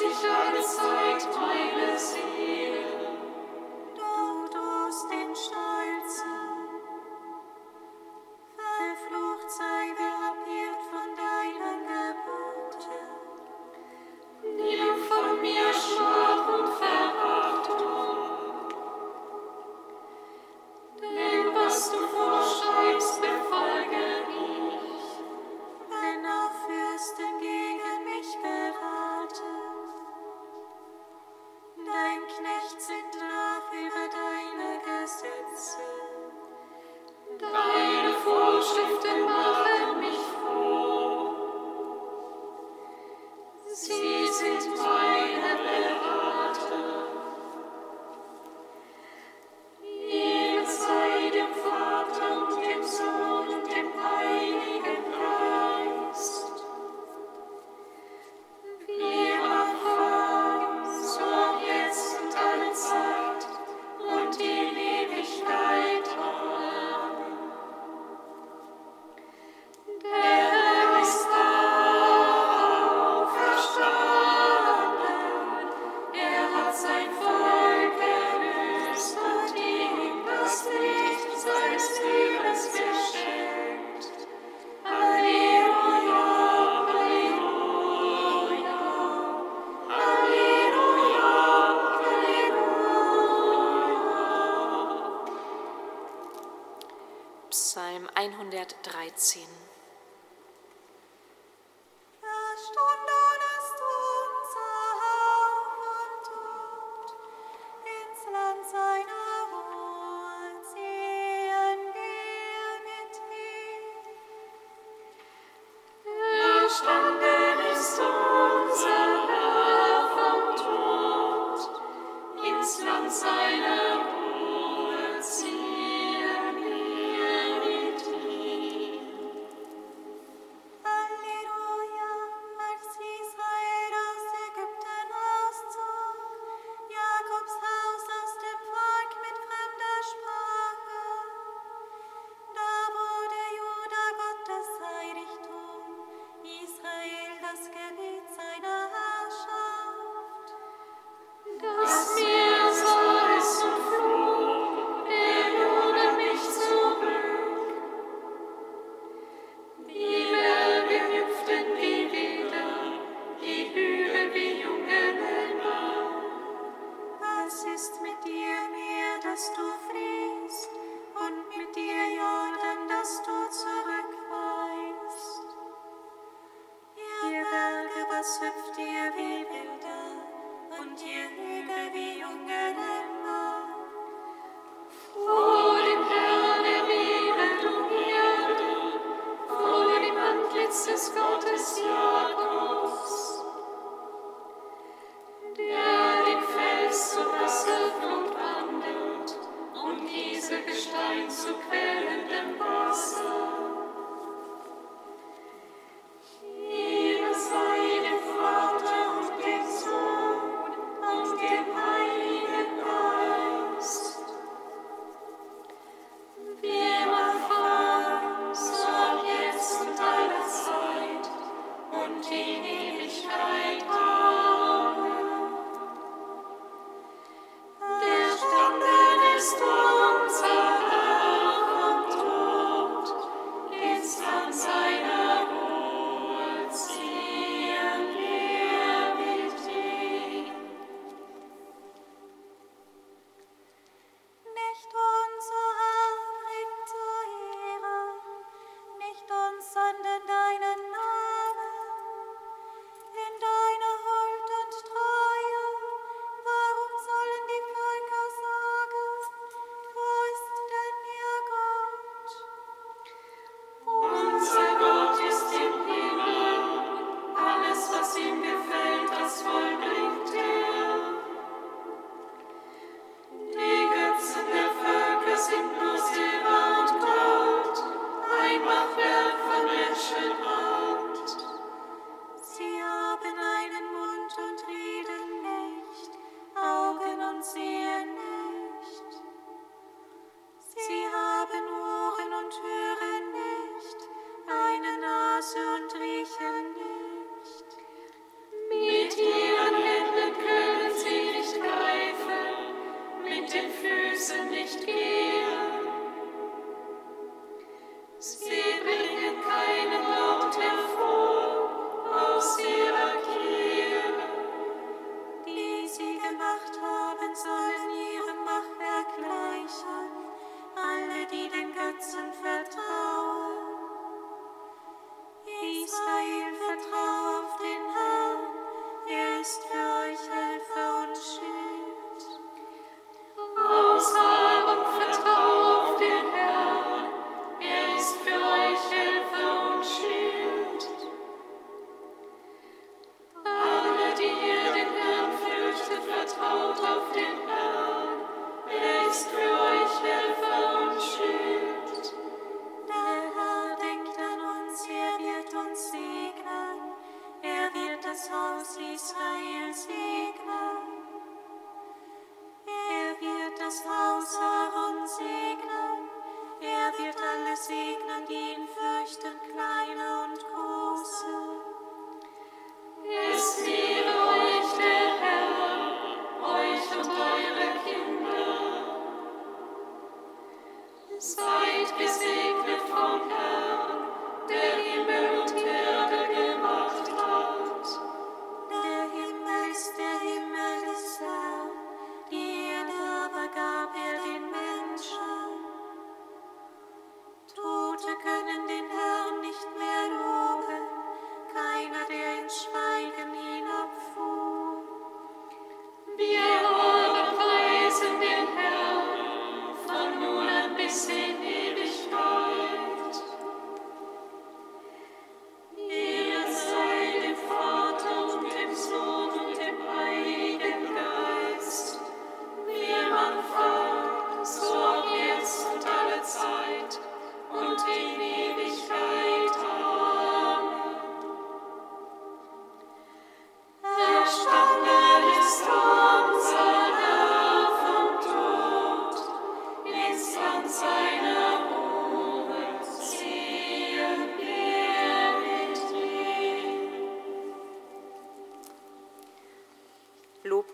sich alles zeigt, teile sie. 13. Der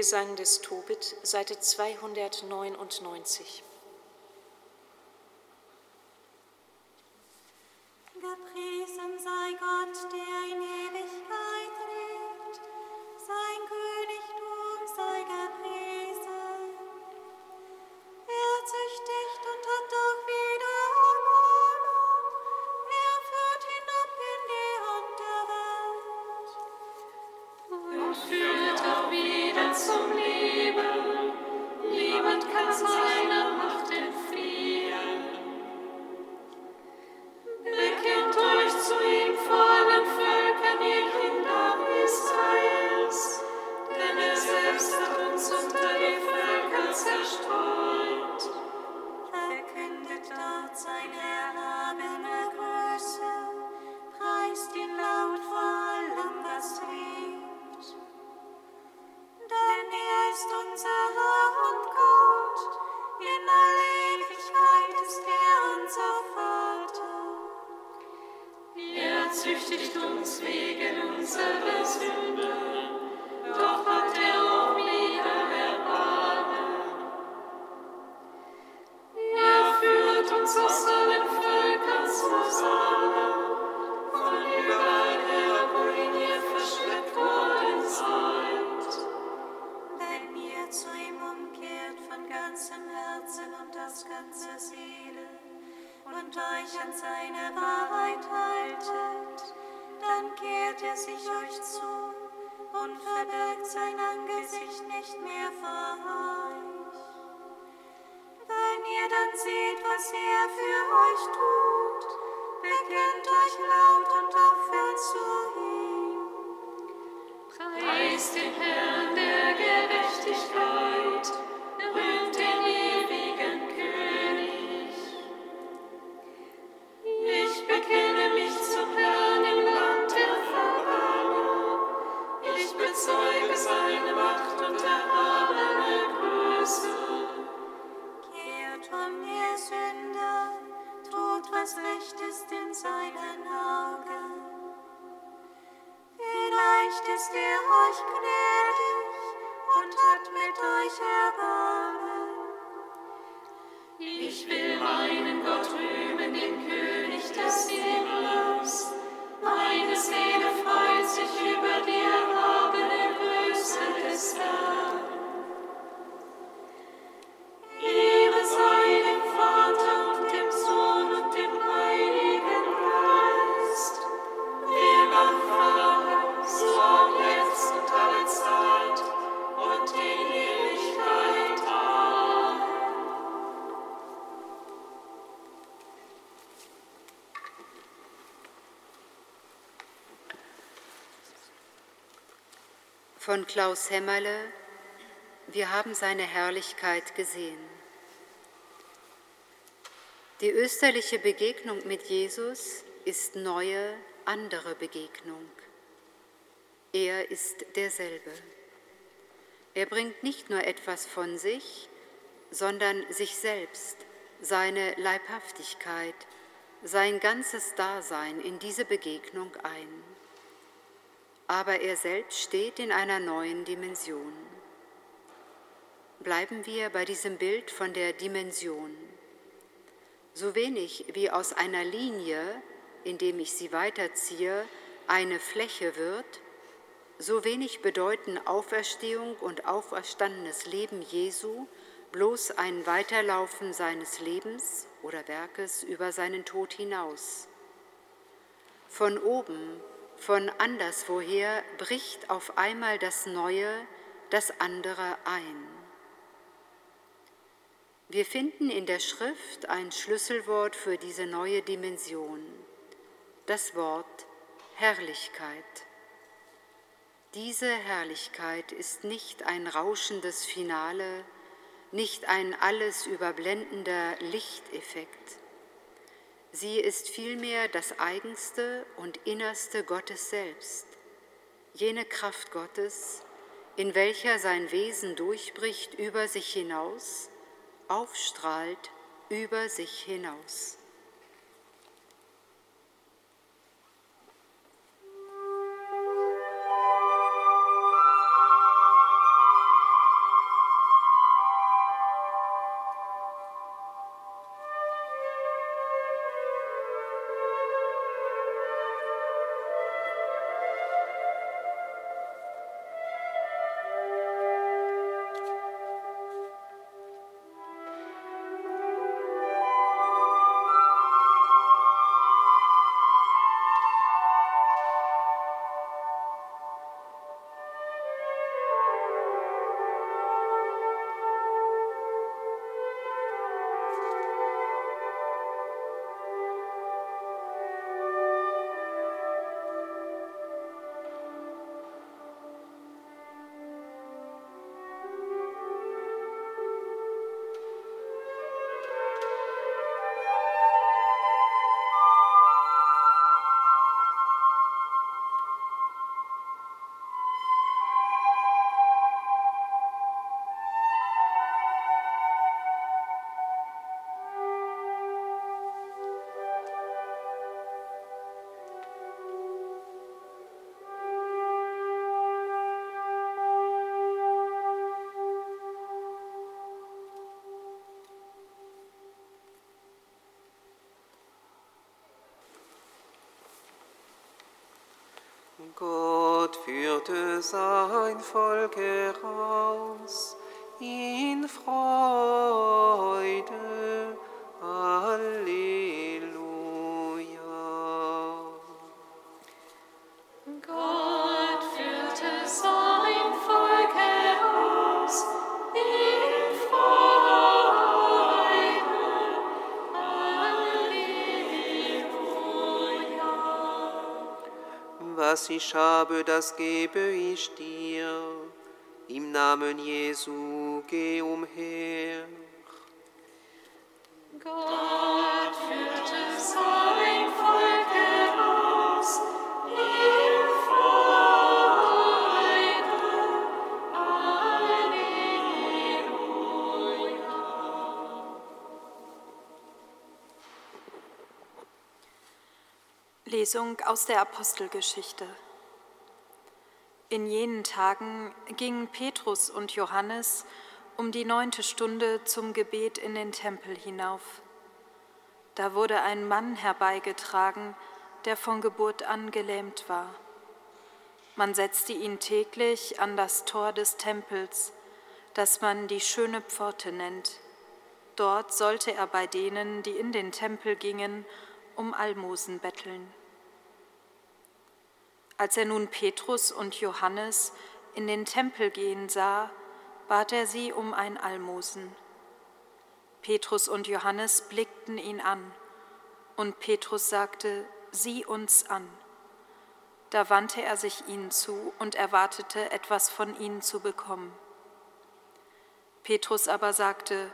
Gesang des Tobit, Seite 299. dort Preist den Herrn der Gerechtigkeit, 싶으네. Von Klaus Hämmerle Wir haben seine Herrlichkeit gesehen. Die österliche Begegnung mit Jesus ist neue, andere Begegnung. Er ist derselbe. Er bringt nicht nur etwas von sich, sondern sich selbst, seine Leibhaftigkeit, sein ganzes Dasein in diese Begegnung ein. Aber er selbst steht in einer neuen Dimension. Bleiben wir bei diesem Bild von der Dimension. So wenig wie aus einer Linie, indem ich sie weiterziehe, eine Fläche wird, so wenig bedeuten Auferstehung und auferstandenes Leben Jesu bloß ein Weiterlaufen seines Lebens oder Werkes über seinen Tod hinaus. Von oben, von anderswoher bricht auf einmal das Neue, das andere ein. Wir finden in der Schrift ein Schlüsselwort für diese neue Dimension, das Wort Herrlichkeit. Diese Herrlichkeit ist nicht ein rauschendes Finale, nicht ein alles überblendender Lichteffekt. Sie ist vielmehr das eigenste und innerste Gottes selbst, jene Kraft Gottes, in welcher sein Wesen durchbricht über sich hinaus, aufstrahlt über sich hinaus. Gott führte sein Volk heraus in Freude. Halleluja. Was ich habe, das gebe ich dir. Im Namen Jesu geh umher. Gott Lesung aus der Apostelgeschichte. In jenen Tagen gingen Petrus und Johannes um die neunte Stunde zum Gebet in den Tempel hinauf. Da wurde ein Mann herbeigetragen, der von Geburt an gelähmt war. Man setzte ihn täglich an das Tor des Tempels, das man die schöne Pforte nennt. Dort sollte er bei denen, die in den Tempel gingen, um Almosen betteln. Als er nun Petrus und Johannes in den Tempel gehen sah, bat er sie um ein Almosen. Petrus und Johannes blickten ihn an, und Petrus sagte, sieh uns an. Da wandte er sich ihnen zu und erwartete, etwas von ihnen zu bekommen. Petrus aber sagte,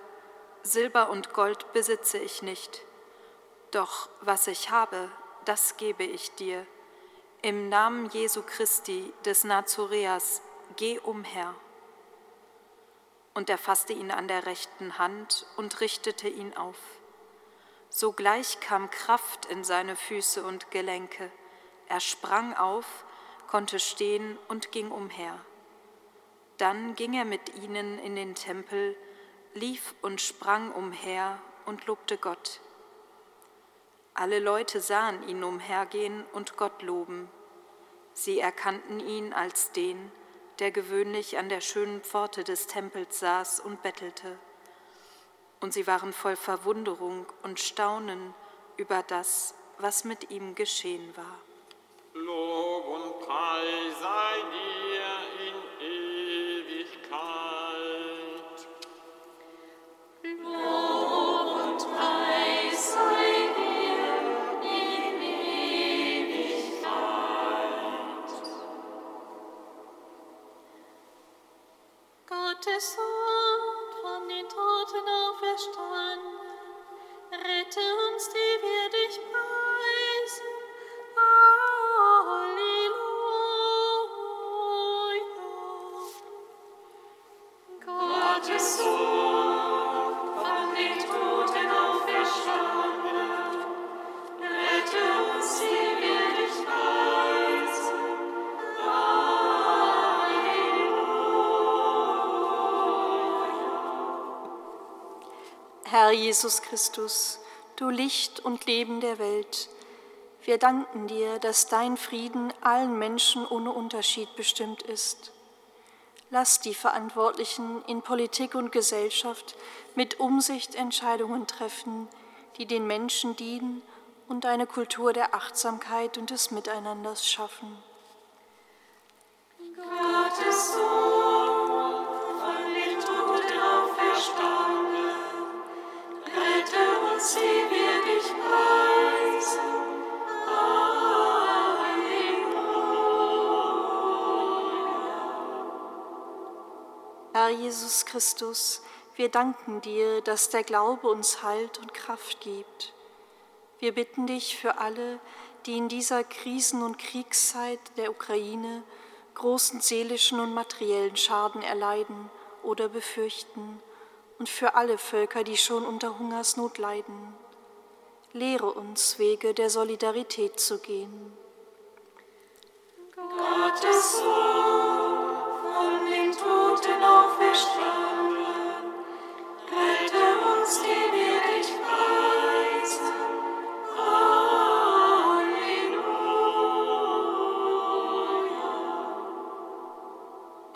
Silber und Gold besitze ich nicht, doch was ich habe, das gebe ich dir. Im Namen Jesu Christi des Nazoreas, geh umher. Und er fasste ihn an der rechten Hand und richtete ihn auf. Sogleich kam Kraft in seine Füße und Gelenke. Er sprang auf, konnte stehen und ging umher. Dann ging er mit ihnen in den Tempel, lief und sprang umher und lobte Gott. Alle Leute sahen ihn umhergehen und Gott loben. Sie erkannten ihn als den, der gewöhnlich an der schönen Pforte des Tempels saß und bettelte. Und sie waren voll Verwunderung und Staunen über das, was mit ihm geschehen war. Lob und Preis Jesus Christus, du Licht und Leben der Welt, wir danken dir, dass dein Frieden allen Menschen ohne Unterschied bestimmt ist. Lass die Verantwortlichen in Politik und Gesellschaft mit Umsicht Entscheidungen treffen, die den Menschen dienen und eine Kultur der Achtsamkeit und des Miteinanders schaffen. Gottes Sohn, Herr Jesus Christus, wir danken dir, dass der Glaube uns Halt und Kraft gibt. Wir bitten dich für alle, die in dieser Krisen- und Kriegszeit der Ukraine großen seelischen und materiellen Schaden erleiden oder befürchten und für alle Völker, die schon unter Hungersnot leiden. Lehre uns, Wege der Solidarität zu gehen. Gottes Sohn, von den Toten auferstanden, rette uns, die wir dich preisen.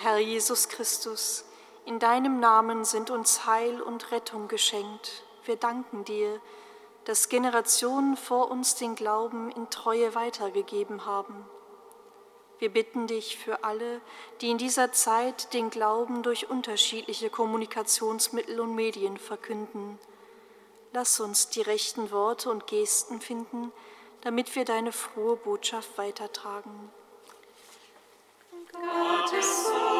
Halleluja. Jesus Christus, in deinem Namen sind uns Heil und Rettung geschenkt. Wir danken dir, dass Generationen vor uns den Glauben in Treue weitergegeben haben. Wir bitten dich für alle, die in dieser Zeit den Glauben durch unterschiedliche Kommunikationsmittel und Medien verkünden. Lass uns die rechten Worte und Gesten finden, damit wir deine frohe Botschaft weitertragen. Gottes Sohn,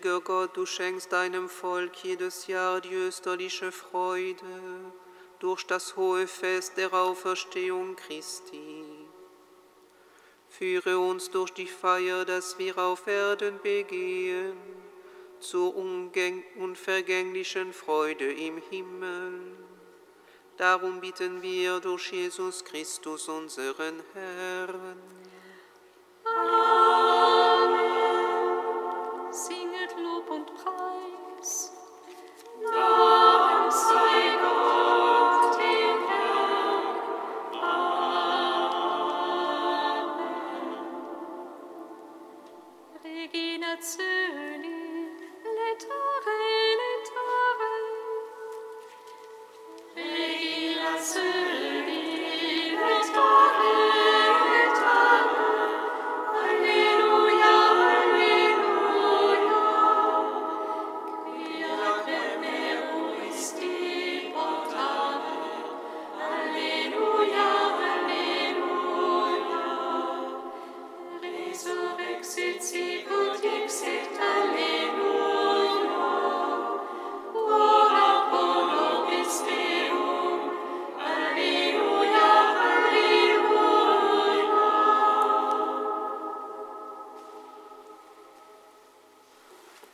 Gnädiger Gott, du schenkst deinem Volk jedes Jahr die österliche Freude durch das hohe Fest der Auferstehung Christi. Führe uns durch die Feier, dass wir auf Erden begehen, zur unvergänglichen Freude im Himmel. Darum bitten wir durch Jesus Christus, unseren Herrn.